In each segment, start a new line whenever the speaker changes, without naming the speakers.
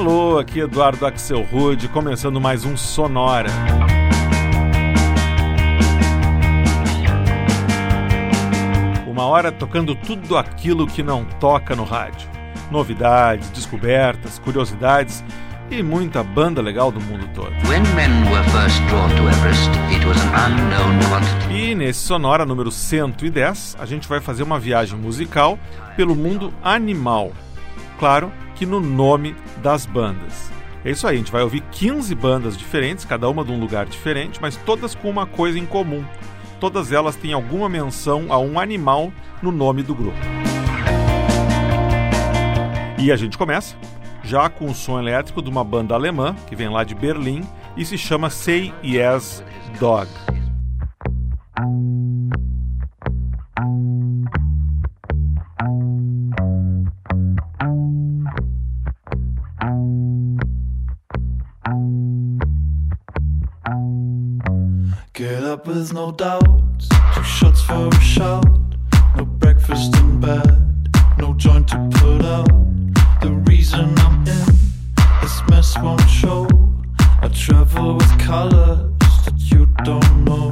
Alô, aqui Eduardo Axel Rude, começando mais um Sonora. Uma hora tocando tudo aquilo que não toca no rádio. Novidades, descobertas, curiosidades e muita banda legal do mundo todo. Everest, e nesse Sonora número 110, a gente vai fazer uma viagem musical pelo mundo animal. Claro que no nome das bandas. É isso aí, a gente vai ouvir 15 bandas diferentes, cada uma de um lugar diferente, mas todas com uma coisa em comum. Todas elas têm alguma menção a um animal no nome do grupo. E a gente começa já com o som elétrico de uma banda alemã que vem lá de Berlim e se chama Say Yes Dog. Get up with no doubts, two shots for a shout, no breakfast in bed, no joint to put out. The reason I'm in this mess won't show. I travel with colors that you don't know.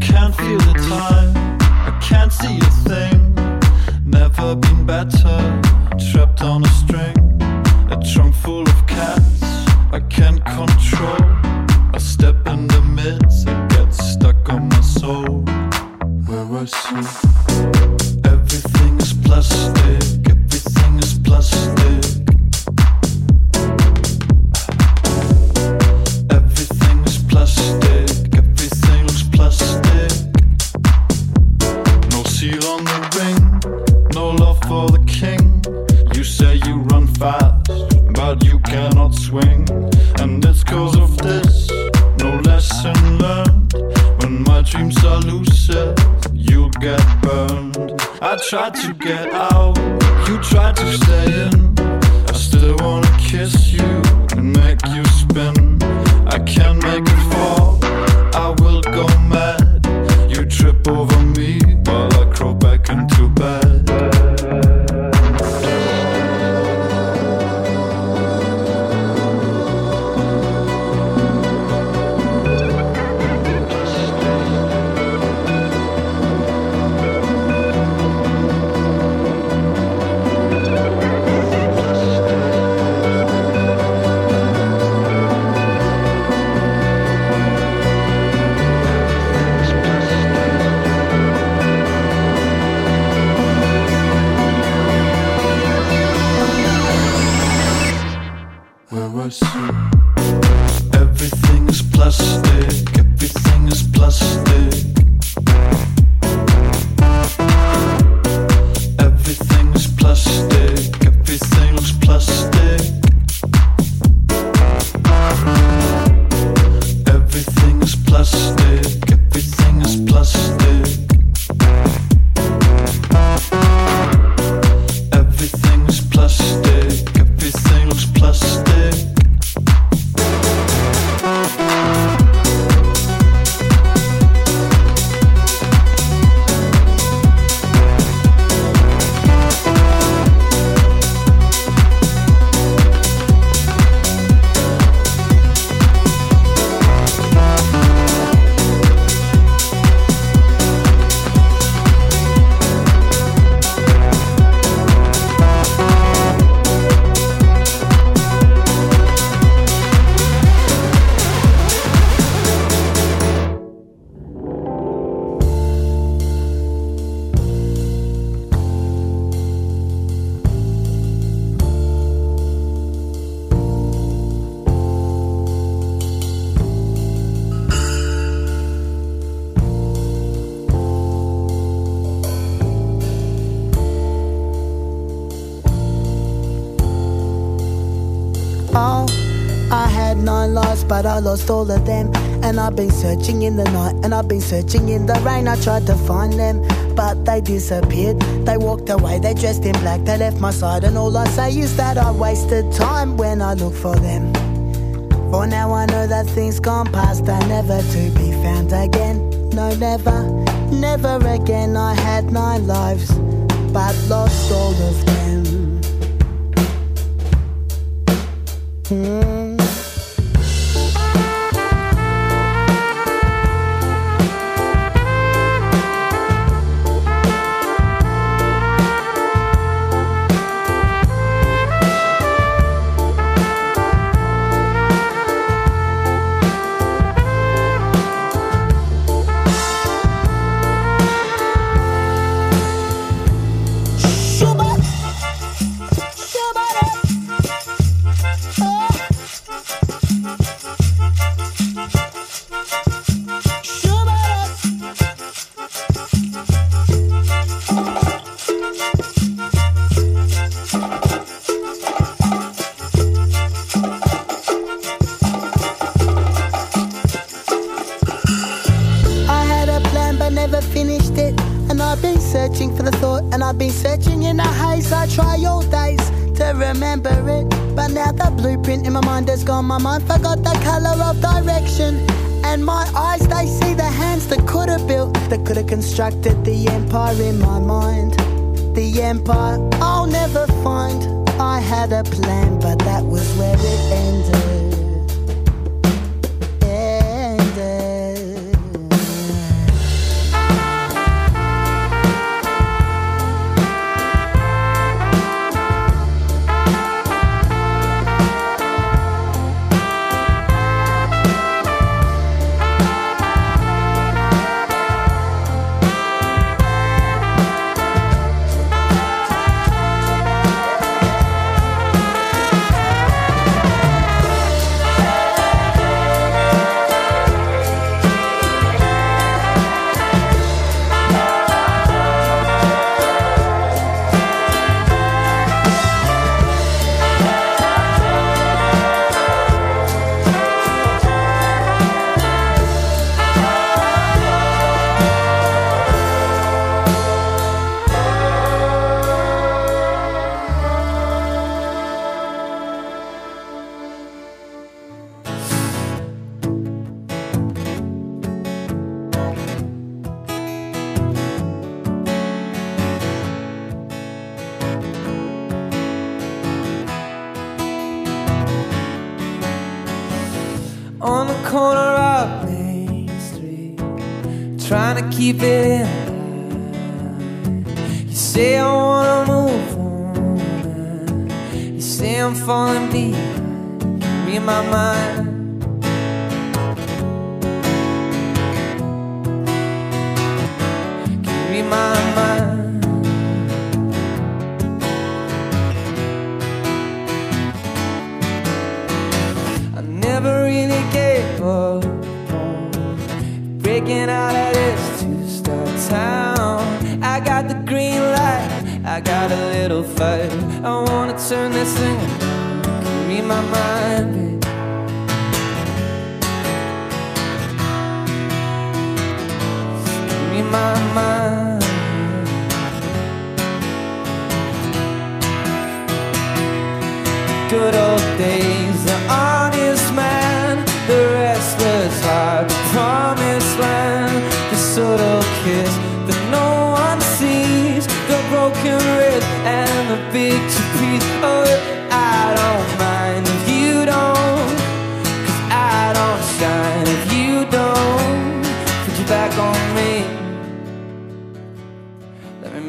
Can't feel the time, I can't see a thing. Never been better, trapped on a string. A trunk full of cats I can't control. soul. Where was see.
Searching in the night, and I've been searching in the rain. I tried to find them, but they disappeared. They walked away, they dressed in black, they left my side. And all I say is that I wasted time when I look for them. For now I know that things gone past are never to be found again. No, never, never again. I had nine lives, but lost all of them.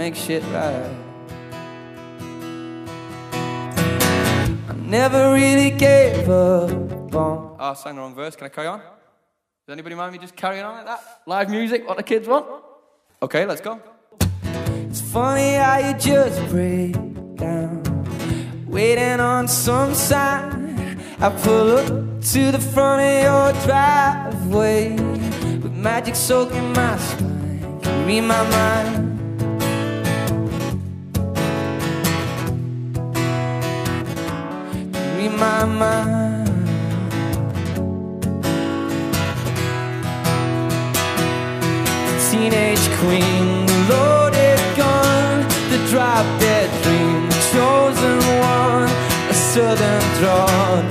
make shit right. I never really gave up on. Oh, I sang the wrong verse. Can I carry on? Does anybody mind me just carrying on like that?
Live music, what the kids want? Okay, let's go. It's funny how you just break down, waiting on some sign. I pull up to the front of your driveway with magic soaking my spine. Can read my mind. My mind. teenage queen, the loaded gun, the drop dead dream, the chosen one, a southern draw,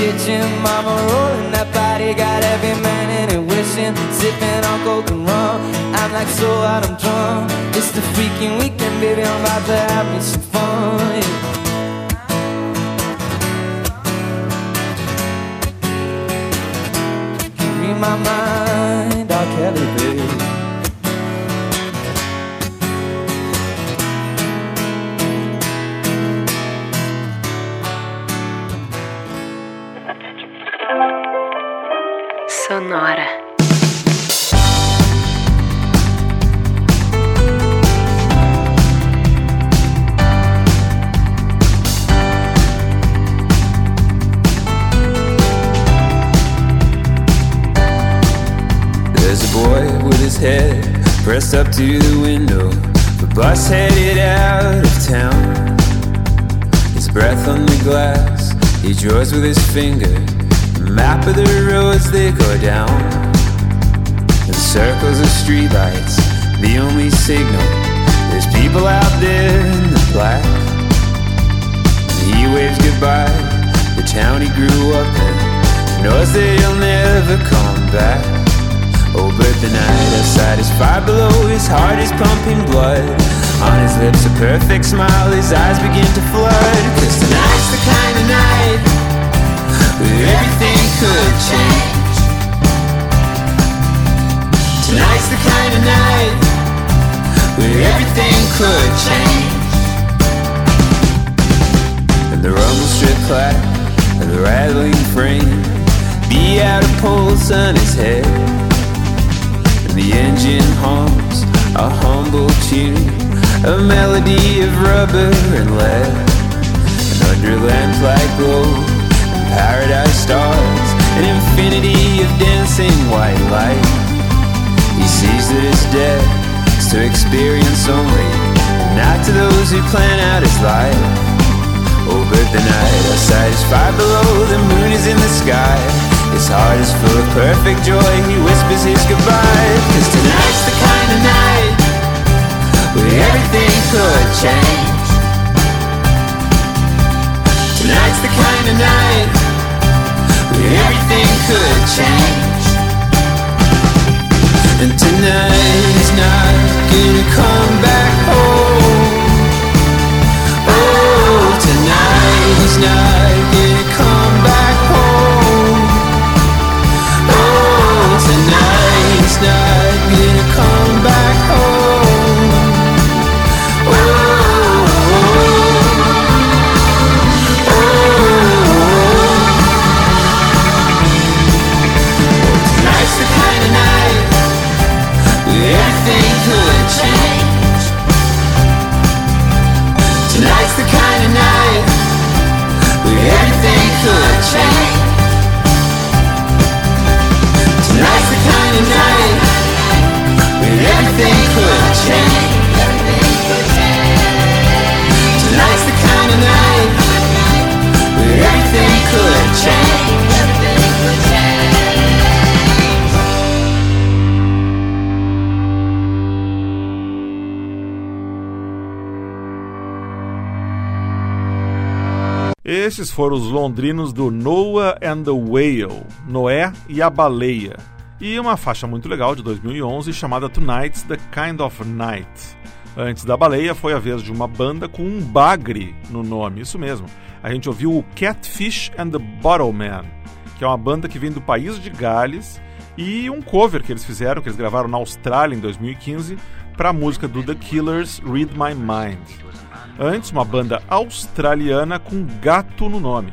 kitchen. Mama rolling that body, got every man in it wishing. Sipping on coke and rum, I'm like so out of drum. It's the freaking weekend, baby, I'm about to have me some fun. yeah. My mind,
up to the window. The bus headed out of town. His breath on the glass, he draws with his finger the map of the roads they go down. The circles of streetlights, the only signal. There's people out there in the black. He waves goodbye, the town he grew up in. Knows that he'll never come back. But the night outside is far below, his heart is pumping blood. On his lips, a perfect smile, his eyes begin to flood. Cause tonight's the kind of night where everything could change. Tonight's the kind of night where everything could change. And the rumble strip clack and the rattling frame be out a pulse on his head. The engine hums a humble tune, a melody of rubber and lead. And under lamplight glow paradise stars, an infinity of dancing white light. He sees that his death is to experience only, not to those who plan out his life. Oh, but the night outside is far below, the moon is in the sky. His heart is full of perfect joy, he whispers his goodbye. Cause tonight's the kind of night where everything could change. Tonight's the kind of night where everything could change. And tonight is not gonna come back home. Oh, tonight is not gonna
Esses foram os londrinos do Noah and the Whale, Noé e a Baleia, e uma faixa muito legal de 2011 chamada Tonight's the Kind of Night. Antes da Baleia foi a vez de uma banda com um bagre no nome, isso mesmo. A gente ouviu o Catfish and the Bottleman, que é uma banda que vem do país de Gales
e um cover que eles fizeram, que eles gravaram na Austrália em 2015, para a música do The Killers, Read My Mind. Antes, uma banda australiana com gato no nome.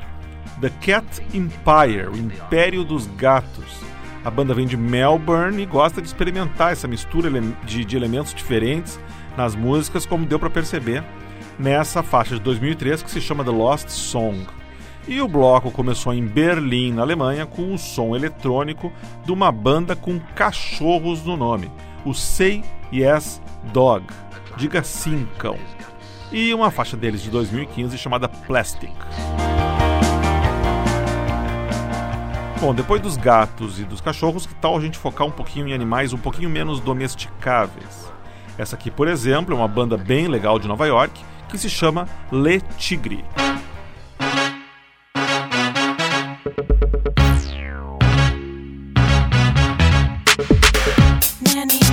The Cat Empire, o Império dos Gatos. A banda vem de Melbourne e gosta de experimentar essa mistura de, de elementos diferentes nas músicas, como deu para perceber nessa faixa de 2003 que se chama The Lost Song. E o bloco começou em Berlim, na Alemanha, com o som eletrônico de uma banda com cachorros no nome, o Say Yes Dog, diga sim cão, e uma faixa deles de 2015 chamada Plastic. Bom, depois dos gatos e dos cachorros, que tal a gente focar um pouquinho em animais um pouquinho menos domesticáveis? Essa aqui, por exemplo, é uma banda bem legal de Nova York que se chama Le Tigre.
Nanny.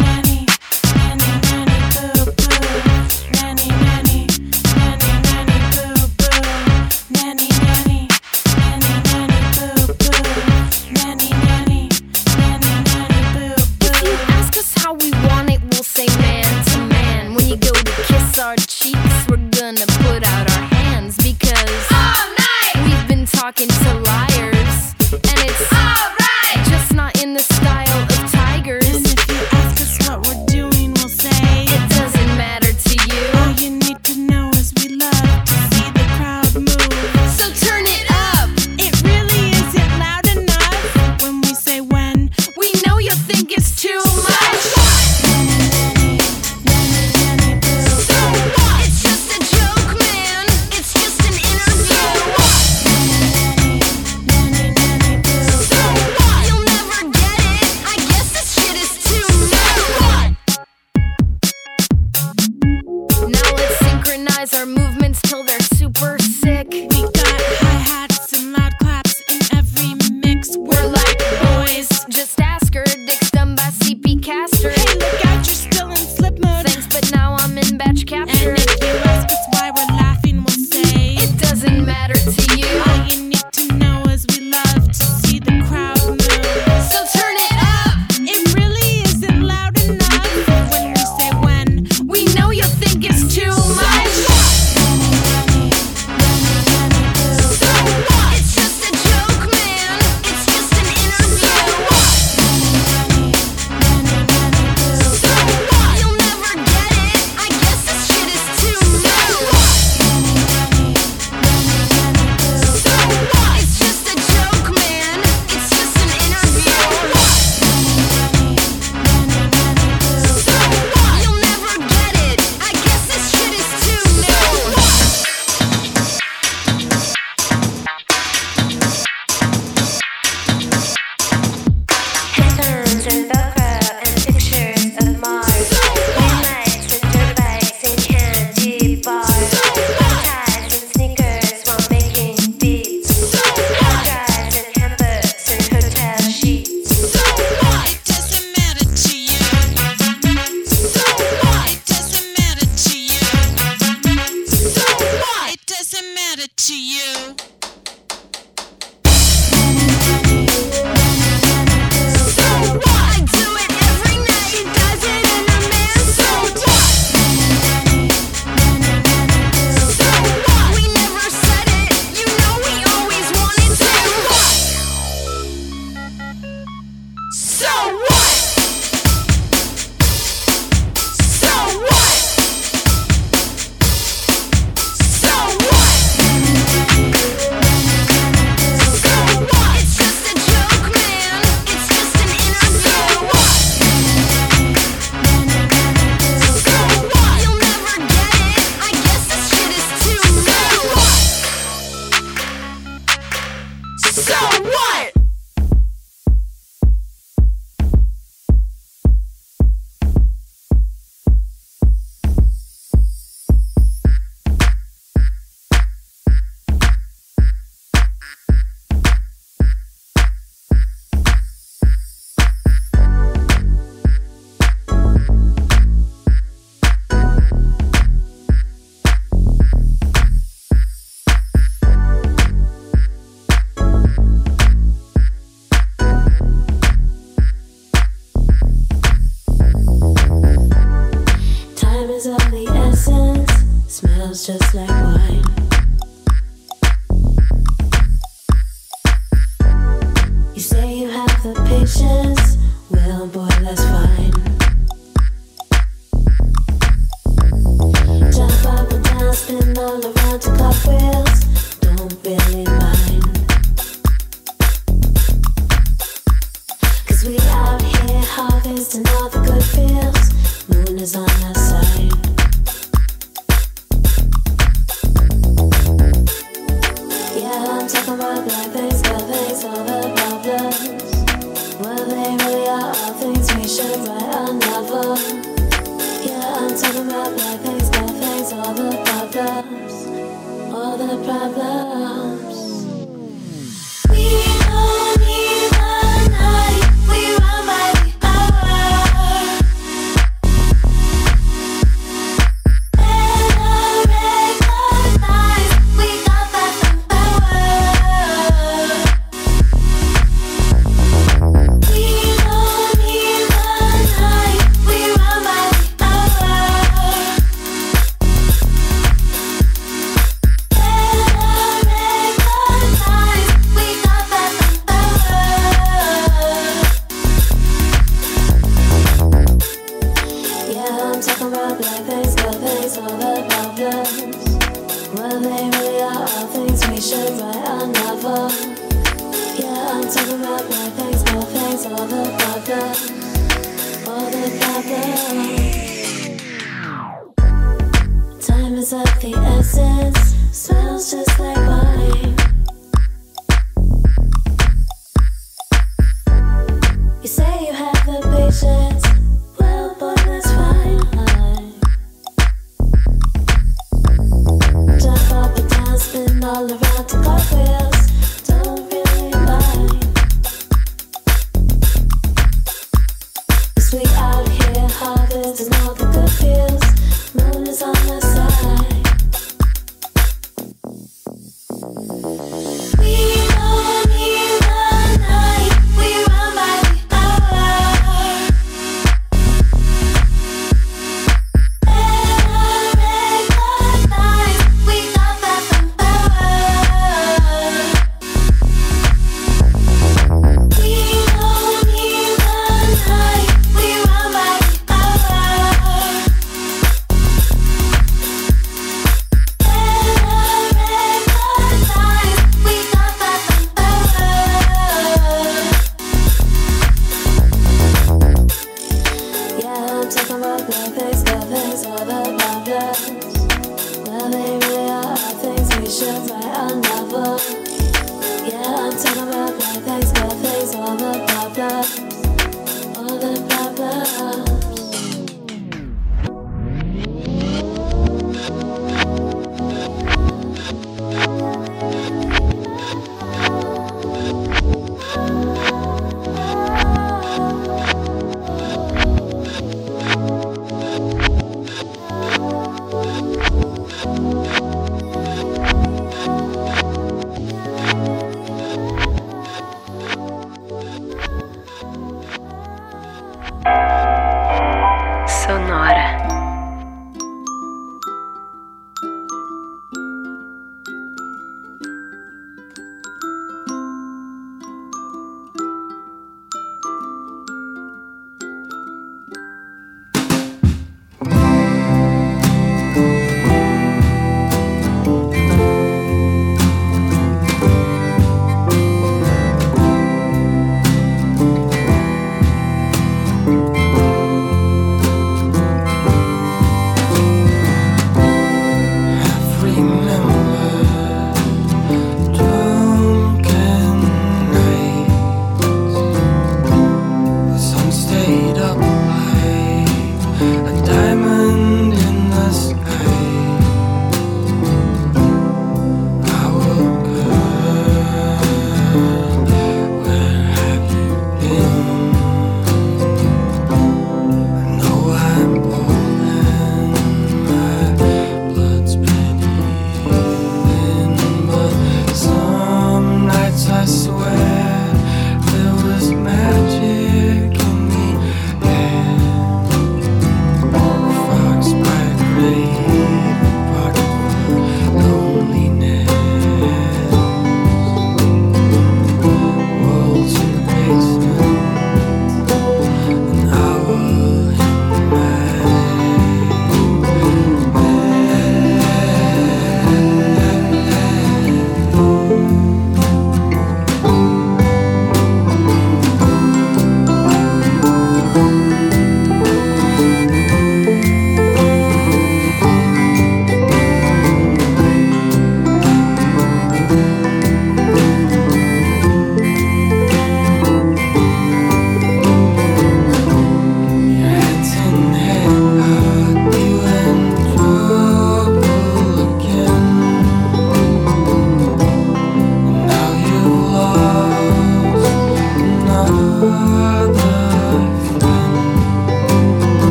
survive.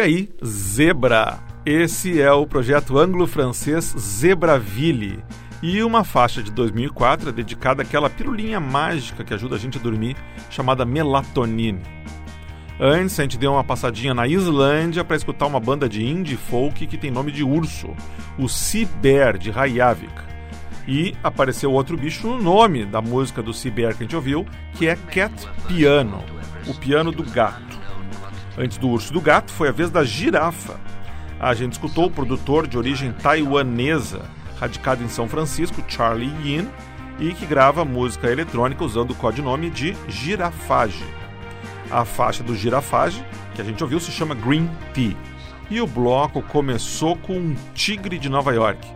Olha aí, Zebra. Esse é o projeto anglo-francês Zebraville. E uma faixa de 2004 é dedicada àquela pirulinha mágica que ajuda a gente a dormir, chamada melatonine. Antes, a gente deu uma passadinha na Islândia para escutar uma banda de indie folk que tem nome de urso, o Sea Bear de Reykjavik. E apareceu outro bicho no nome da música do Sea Bear que a gente ouviu, que é Cat Piano, o piano do gato. Antes do urso e do gato, foi a vez da girafa. A gente escutou o produtor de origem taiwanesa, radicado em São Francisco, Charlie Yin, e que grava música eletrônica usando o codinome de Girafage. A faixa do Girafage, que a gente ouviu, se chama Green Tea. E o bloco começou com um Tigre de Nova York.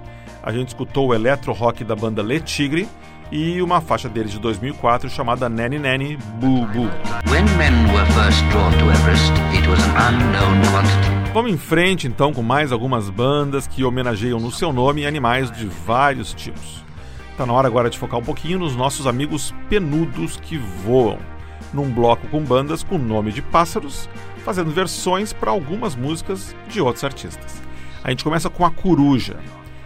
A gente escutou o eletro rock da banda Le Tigre e uma faixa deles de 2004 chamada Nanny Nanny Boo Boo.
Everest.
Vamos em frente então com mais algumas bandas que homenageiam no seu nome animais de vários tipos. Tá na hora agora de focar um pouquinho nos nossos amigos penudos que voam, num bloco com bandas com nome de pássaros, fazendo versões para algumas músicas de outros artistas. A gente começa com a Coruja.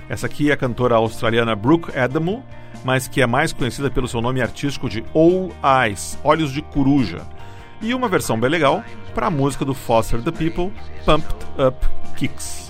Essa aqui é a cantora australiana Brooke Adamo,
mas que é mais conhecida pelo seu nome artístico de All Eyes, Olhos de Coruja. E uma versão bem legal para a música do Foster the People, Pumped Up Kicks.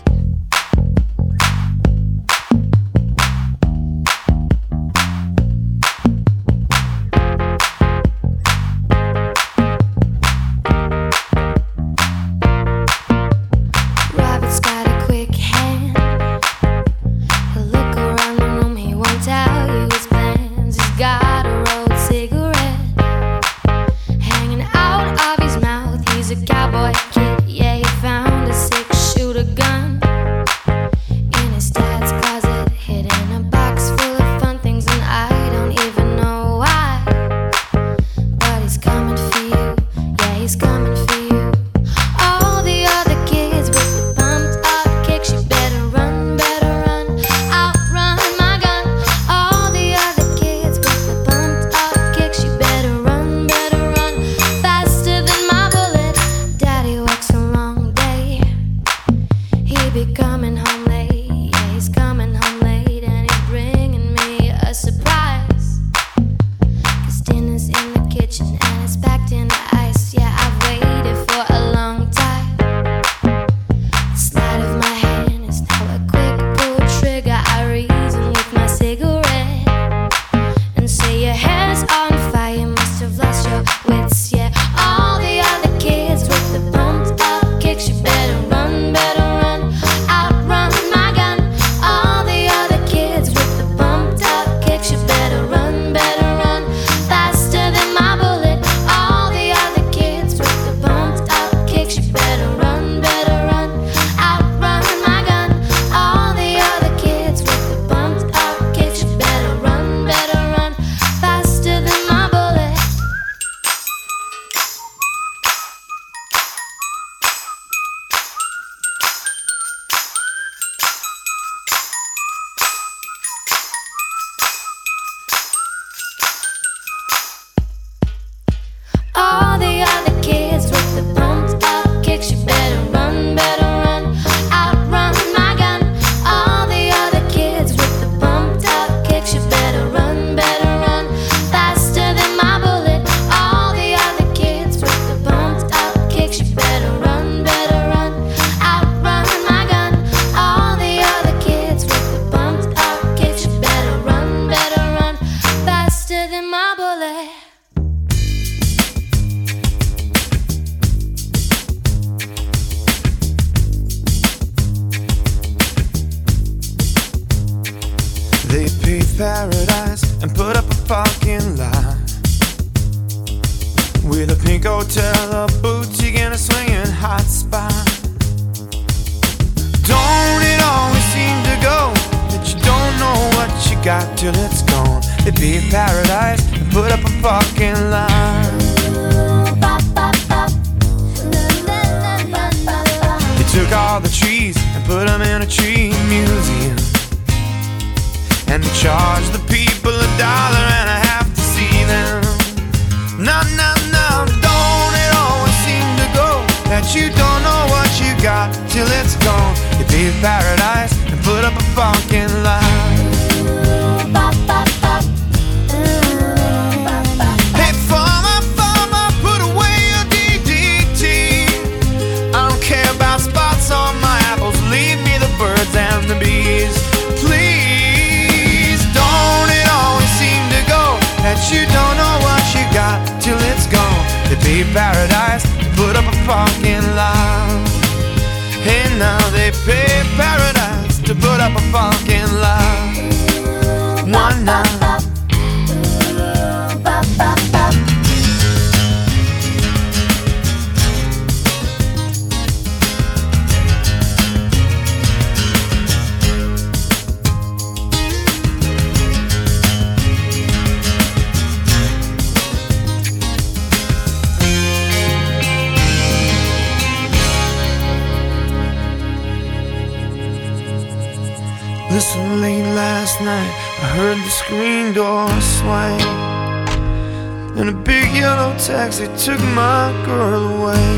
cause they took my girl away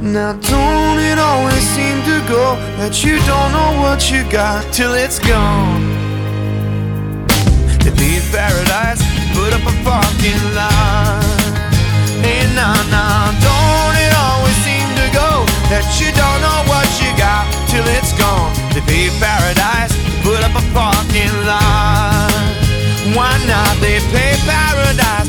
Now
don't it always seem to go That you don't know what you got till it's gone To leave paradise, put up a parking lot Hey nah nah, don't it always seem to go That you don't know what you got till it's gone
To leave paradise, put up a parking lot why not? They pay paradise.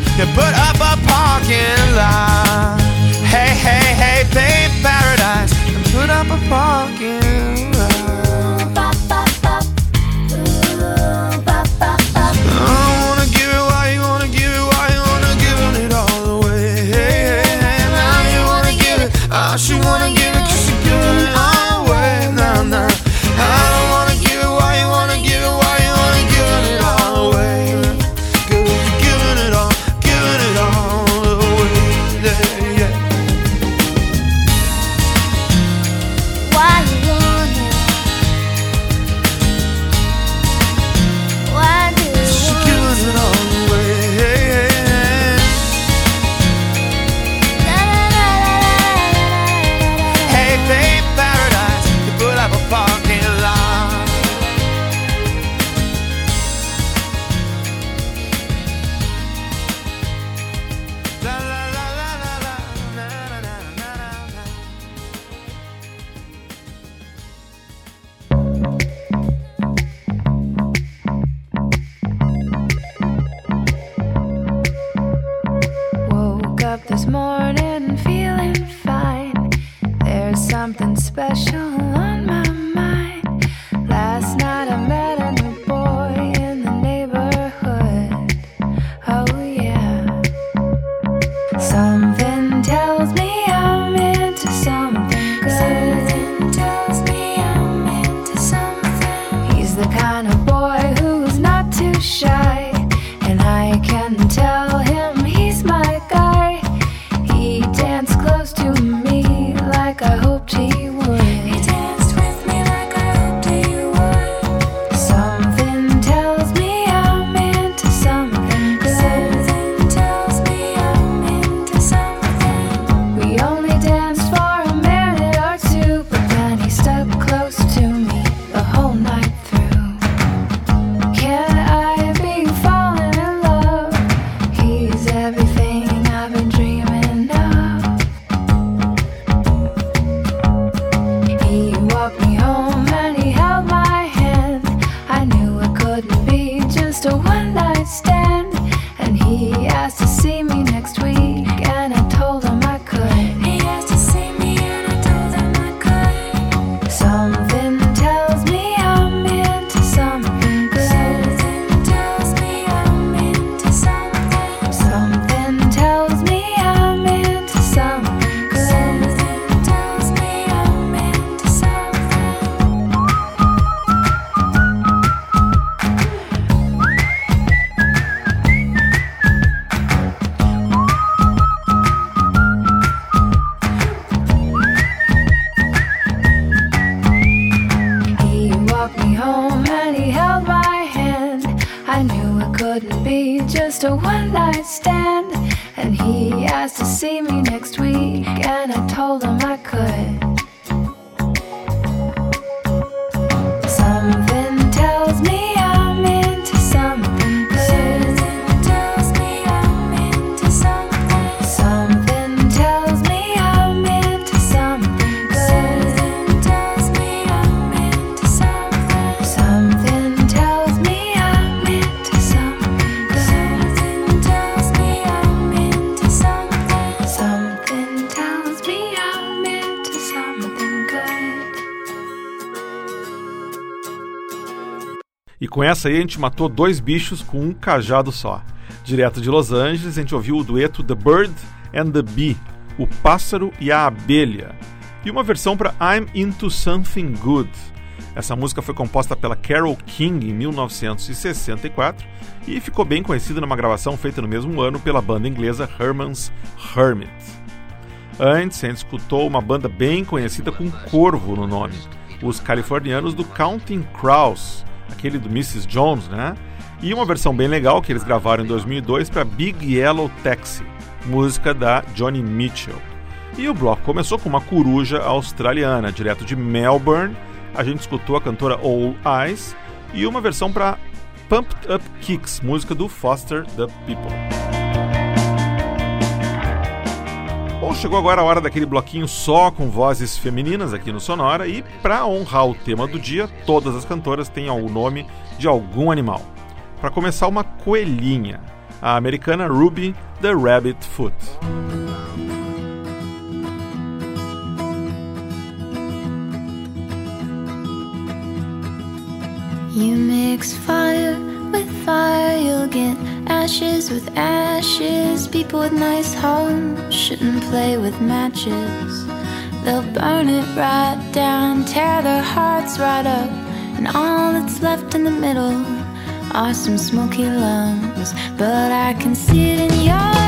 Com essa aí, a gente matou dois bichos com um cajado só. Direto de Los Angeles, a gente ouviu o dueto The Bird and the Bee, O Pássaro e a Abelha, e uma versão para I'm Into Something Good. Essa música foi composta pela Carole King em 1964 e ficou bem conhecida numa gravação feita no mesmo ano pela banda inglesa Herman's Hermit. Antes, a gente escutou uma banda bem conhecida com corvo no nome, os californianos do Counting Crows, aquele do Mrs. Jones, né? E uma versão bem legal que eles gravaram em 2002 para Big Yellow Taxi, música da Johnny Mitchell. E o bloco começou com uma coruja australiana, direto de Melbourne. A gente escutou a cantora All Eyes e uma versão para Pumped Up Kicks, música do Foster the People. Bom, chegou agora a hora daquele bloquinho só com vozes femininas aqui no Sonora e para honrar o tema do dia, todas as cantoras têm o nome de algum animal. Para começar, uma coelhinha, a americana Ruby the Rabbit Foot.
You mix fire with fire, you'll get ashes with ashes. People with nice homes shouldn't play with matches. They'll burn it right down, tear their hearts right up, and all that's left in the middle are some smoky lungs. But I can see it in your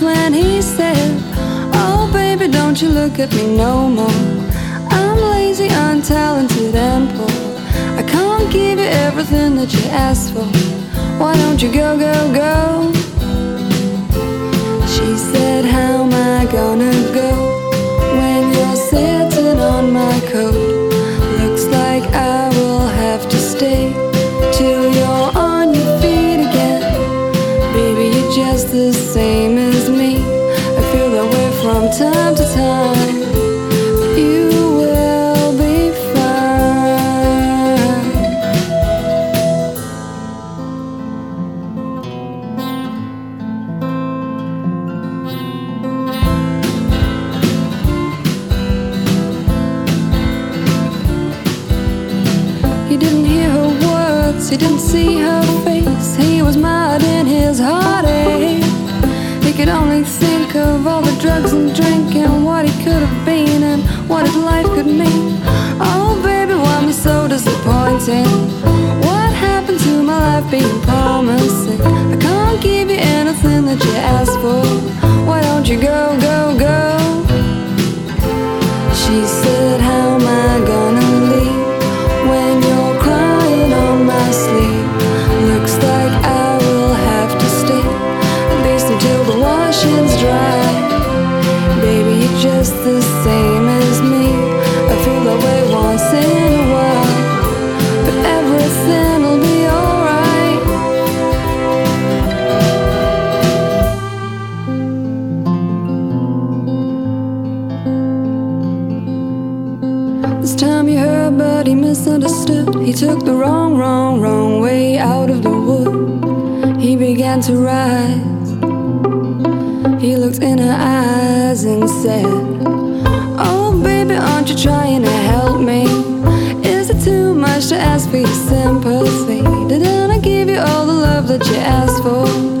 When
he said, Oh, baby, don't you look at me no more. I'm lazy, untalented, and poor. I can't give you everything that you asked for. Why don't you go, go, go? She said, How am I gonna didn't hear her words, he didn't see her face. He was mad in his heartache. He could only think of all the drugs and drinking, what he could have been and what his life could mean. Oh, baby, why am I so disappointing? What happened to my life being promising? I can't give you anything that you asked for. Why don't you go, go, go? She said, How am I gonna leave wrong, wrong, way out of the wood. He began to rise. He looked in her eyes and said, Oh, baby, aren't you trying to help me? Is it too much to ask for your sympathy? Didn't I give you all the love that you asked for?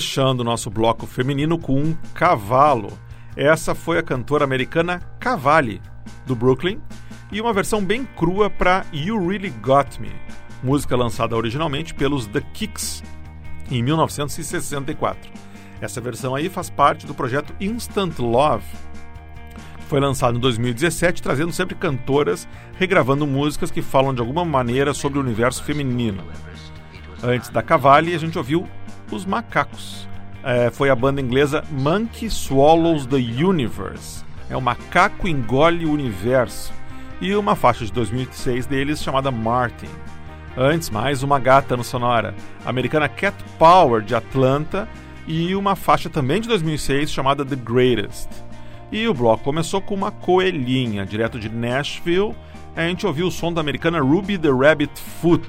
Fechando o nosso bloco feminino com um cavalo. Essa foi a cantora americana Cavalli, do Brooklyn, e uma versão bem crua para You Really Got Me, música lançada originalmente pelos The Kicks em 1964. Essa versão aí faz parte do projeto Instant Love, foi lançado em 2017, trazendo sempre cantoras regravando músicas que falam de alguma maneira sobre o universo feminino. Antes da Cavalli, a gente ouviu Os Macacos. É, foi a banda inglesa Monkey Swallows the Universe. É o macaco engole o universo. E uma faixa de 2006 deles chamada Martin. Antes, mais uma gata no Sonora, a americana Cat Power de Atlanta e uma faixa também de 2006 chamada The Greatest. E o bloco começou com uma coelhinha, direto de Nashville. A gente ouviu o som da americana Ruby the Rabbit Foot,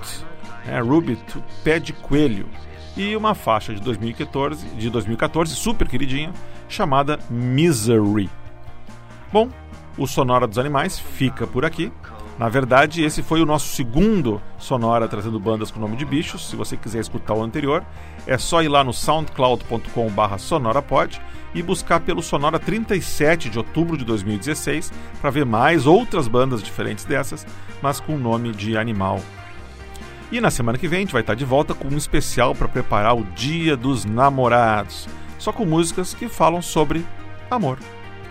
é, Ruby, pé de coelho, e uma faixa de 2014, de 2014, super queridinha, chamada Misery. Bom, o Sonora dos Animais fica por aqui. Na verdade, esse foi o nosso segundo Sonora trazendo bandas com nome de bichos. Se você quiser escutar o anterior, é só ir lá no soundcloud.com.br sonorapod e buscar pelo Sonora 37 de outubro de 2016 para ver mais outras bandas diferentes dessas, mas com nome de animal. E na semana que vem a gente vai estar de volta com um especial para preparar o Dia dos Namorados, só com músicas que falam sobre amor.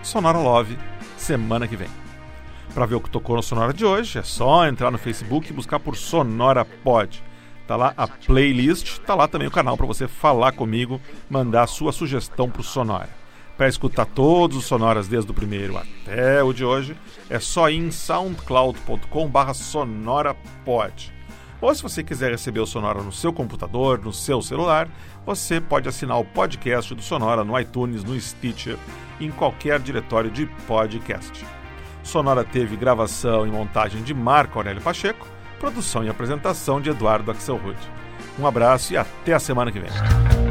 Sonora Love, semana que vem. Para ver o que tocou no Sonora de hoje, é só entrar no Facebook e buscar por Sonora Pod. Tá lá a playlist, tá lá também o canal para você falar comigo, mandar sua sugestão pro Sonora. Para escutar todos os sonoras desde o primeiro até o de hoje, é só ir em soundcloud.com/sonorapod. Ou se você quiser receber o Sonora no seu computador, no seu celular, você pode assinar o podcast do Sonora no iTunes, no Stitcher, em qualquer diretório de podcast. Sonora teve gravação e montagem de Marco Aurélio Pacheco, produção e apresentação de Eduardo Axelrod. Um abraço e até a semana que vem.